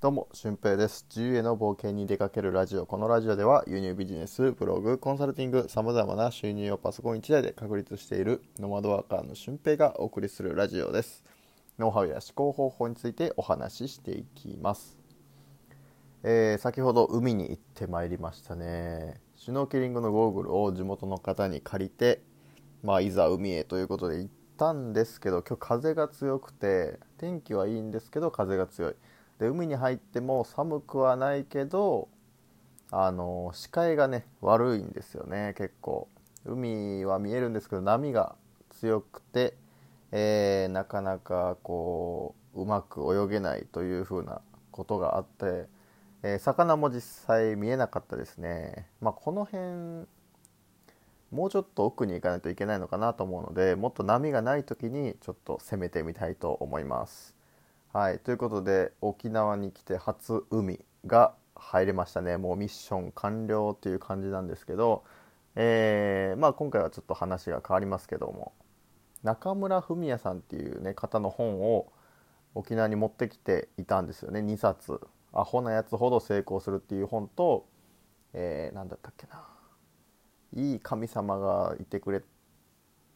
どうも、俊平です。自由への冒険に出かけるラジオ。このラジオでは、輸入ビジネス、ブログ、コンサルティング、様々な収入をパソコン1台で確立しているノマドワーカーの俊平がお送りするラジオです。ノウハウや思考方法についてお話ししていきます。えー先ほど海に行ってまいりましたね。シュノーケリングのゴーグルを地元の方に借りて、まあ、いざ海へということで行ったんですけど、今日風が強くて、天気はいいんですけど、風が強い。で海に入っても寒くはないけどあの視界がね悪いんですよね結構。海は見えるんですけど波が強くて、えーなかなかこううまく泳げないというふうなことがあって、えー魚も実際見えなかったですね、まあ、この辺もうちょっと奥に行かないといけないのかなと思うのでもっと波がない時にちょっと攻めてみたいと思います。はい、ということで沖縄に来て初海が入れましたね。もうミッション完了っていう感じなんですけど、えーまあ、今回はちょっと話が変わりますけども。中村文也さんっていう、ね、方の本を沖縄に持ってきていたんですよね。2冊「アホなやつほど成功する」っていう本と、えー、何だったっけな。いい神様がいてくれ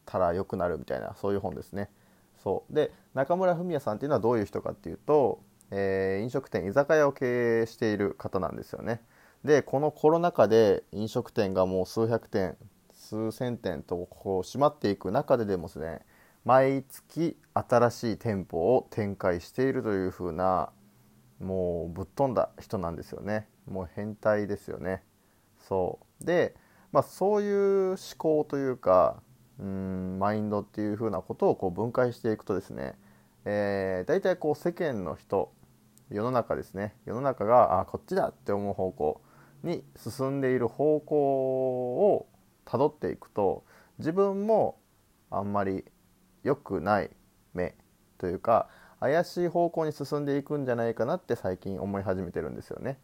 たら良くなるみたいなそういう本ですね。そう。で中村文也さんっていうのはどういう人かっていうと、えー飲食店居酒屋を経営している方なんですよね。でこのコロナ禍で飲食店がもう数百店数千店とこう閉まっていく中ででもですね毎月新しい店舗を展開しているという風なもうぶっ飛んだ人なんですよね。もう変態ですよね。そう。で、まあ、そういう思考というかうんマインドっていう風なことをこう分解していくとですね、えー、大体こう世間の人世の中ですね世の中があこっちだって思う方向に進んでいる方向をたどっていくと自分もあんまり良くない目というか怪しい方向に進んでいくんじゃないかなって最近思い始めてるんですよね。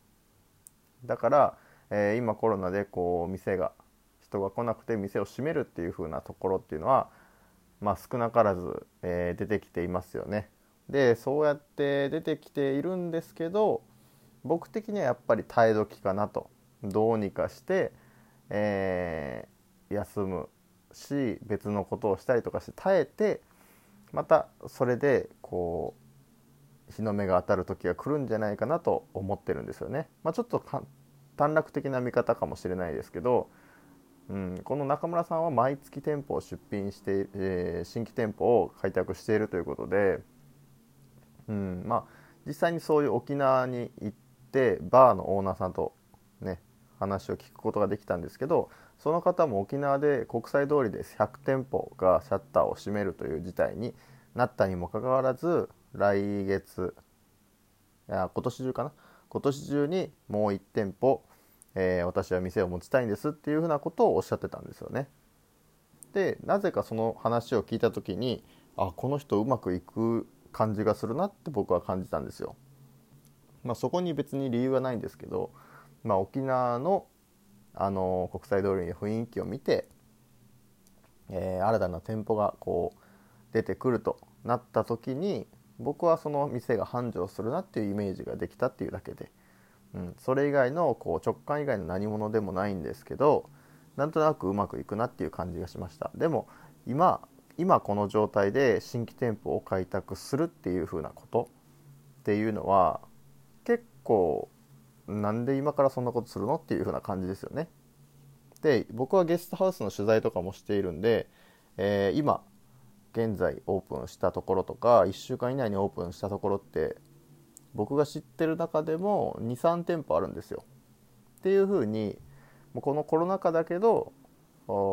だから、えー今コロナでこう店が人が来なくて店を閉めるっていう風なところっていうのは、まあ、少なからず、えー出てきていますよね。でそうやって出てきているんですけど僕的にはやっぱり耐え時かなとどうにかして、えー休むし別のことをしたりとかして耐えてまたそれでこう日の目が当たる時が来るんじゃないかなと思ってるんですよね。まあ、ちょっとか短絡的な見方かもしれないですけどうん、この中村さんは毎月店舗を出品して、えー新規店舗を開拓しているということで、うんまあ、実際にそういう沖縄に行ってバーのオーナーさんとね話を聞くことができたんですけどその方も沖縄で国際通りで100店舗がシャッターを閉めるという事態になったにもかかわらず来月い今年中かな？今年中にもう1店舗えー私は店を持ちたいんですっていうふうなことをおっしゃってたんですよね。でなぜかその話を聞いた時にあこの人うまくいく感じがするなって僕は感じたんですよ。まあ、そこに別に理由はないんですけど、まあ、沖縄のあの国際通りの雰囲気を見て、えー新たな店舗がこう出てくるとなった時に僕はその店が繁盛するなっていうイメージができたっていうだけで。うん、それ以外のこう直感以外の何者でもないんですけどなんとなくうまくいくなっていう感じがしました。でも今今この状態で新規店舗を開拓するっていう風なことっていうのは結構なんで今からそんなことするのっていう風な感じですよね。で僕はゲストハウスの取材とかもしているんで、えー今現在オープンしたところとか1週間以内にオープンしたところって僕が知ってる中でも23店舗あるんですよ。っていうふうにもうこのコロナ禍だけど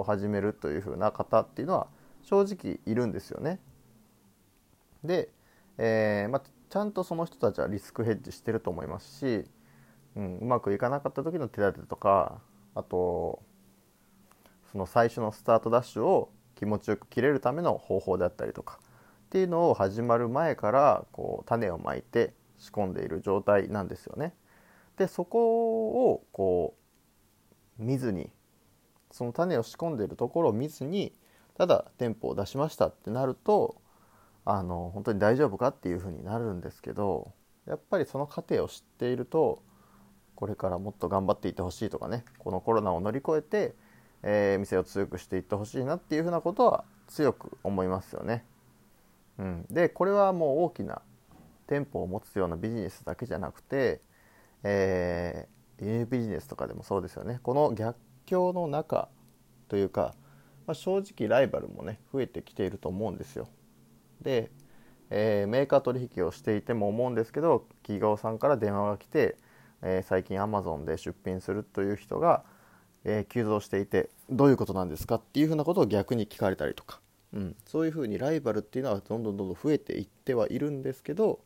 始めるというふうな方っていうのは正直いるんですよね。で、えーまあ、ちゃんとその人たちはリスクヘッジしてると思いますし、うん、うまくいかなかった時の手立てとかあとその最初のスタートダッシュを気持ちよく切れるための方法であったりとかっていうのを始まる前からこう種をまいて仕込んでいる状態なんですよね。でそこをこう見ずにその種を仕込んでいるところを見ずにただ店舗を出しましたってなるとあの本当に大丈夫かっていうふうになるんですけどやっぱりその過程を知っているとこれからもっと頑張っていってほしいとかねこのコロナを乗り越えて、えー、店を強くしていってほしいなっていうふうなことは強く思いますよね。うん、でこれはもう大きな店舗を持つようなビジネスだけじゃなくて、えー、輸入ビジネスとかでもそうですよね。この逆境の中というか、まあ、正直ライバルもね増えてきていると思うんですよ。で、えー、メーカー取引をしていても思うんですけど企業さんから電話が来て、えー、最近アマゾンで出品するという人が、え、急増していてどういうことなんですかっていうふうなことを逆に聞かれたりとか、うん、そういうふうにライバルっていうのはどんどんどんどん増えていってはいるんですけど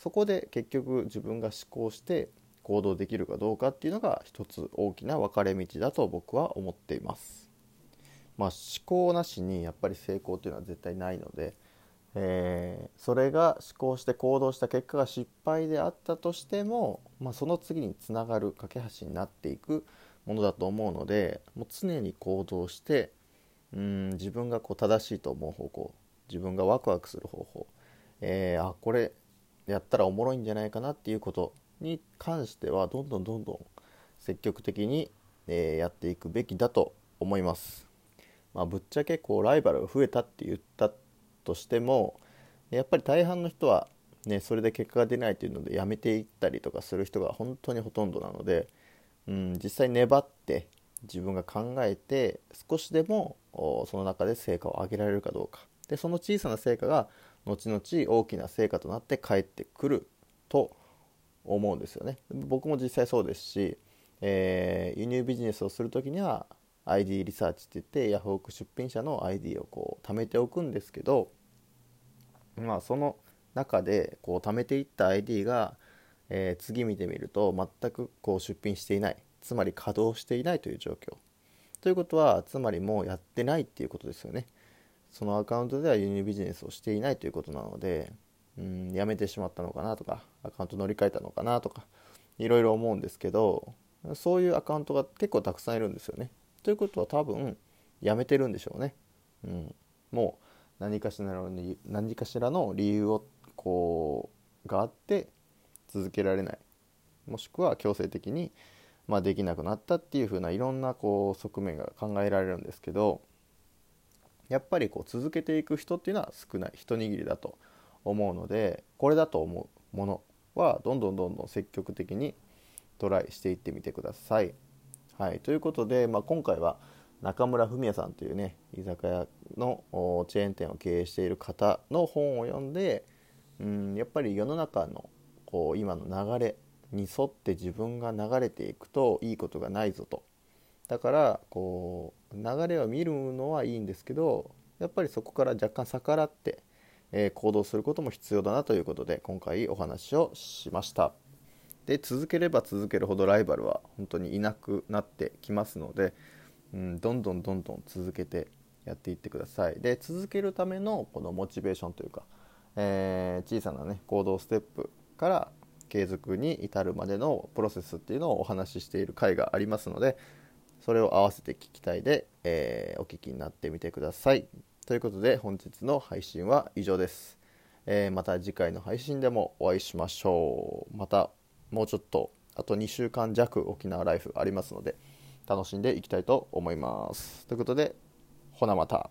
そこで結局自分が思考して行動できるかどうかっていうのが一つ大きな分かれ道だと僕は思っています。まあ、思考なしにやっぱり成功っていうのは絶対ないので、えー、それが思考して行動した結果が失敗であったとしても、まあ、その次につながる架け橋になっていくものだと思うのでもう常に行動してうん自分がこう正しいと思う方向自分がワクワクする方法、えー、あこれやったらおもろいんじゃないかなっていうことに関してはどんどんどんどん積極的に、えー、やっていくべきだと思います。まあ、ぶっちゃけこうライバルが増えたって言ったとしてもやっぱり大半の人は、ね、それで結果が出ないというのでやめていったりとかする人が本当にほとんどなので、うん、実際粘って自分が考えて少しでもその中で成果を上げられるかどうかでその小さな成果が後々大きな成果となって帰ってくると思うんですよね。僕も実際そうですし、えー、輸入ビジネスをする時には ID リサーチって言ってヤフオク出品者の ID をこう貯めておくんですけどまあその中でこう貯めていった ID が、えー、次見てみると全くこう出品していないつまり稼働していないという状況。ということはつまりもうやってないっていうことですよね。そのアカウントでは輸入ビジネスをしていないということなのでうんやめてしまったのかなとかアカウント乗り換えたのかなとかいろいろ思うんですけどそういうアカウントが結構たくさんいるんですよね。ということは多分やめてるんでしょうね。うん、もう何かしらの何かしらの理由をこうがあって続けられない。もしくは強制的に、まあ、できなくなったっていう風ないろんなこう側面が考えられるんですけどやっぱりこう続けていく人っていうのは少ない。一握りだと思うのでこれだと思うものはどんどんどんどん積極的にトライしていってみてください。はい、ということで、まあ、今回は中村文也さんというね居酒屋のチェーン店を経営している方の本を読んでうんやっぱり世の中のこう今の流れに沿って自分が流れていくといいことがないぞと。だからこう流れを見るのはいいんですけどやっぱりそこから若干逆らって、えー、行動することも必要だなということで今回お話をしました。で続ければ続けるほどライバルは本当にいなくなってきますので、うん、どんどんどんどん続けてやっていってくださいで続けるためのこのモチベーションというか、えー、小さなね行動ステップから継続に至るまでのプロセスっていうのをお話ししている回がありますのでそれを合わせて聞きたいで、えー、お聞きになってみてください。ということで本日の配信は以上です、えー、また次回の配信でもお会いしましょう。またもうちょっとあと2週間弱沖縄ライフありますので楽しんでいきたいと思います。ということでほなまた。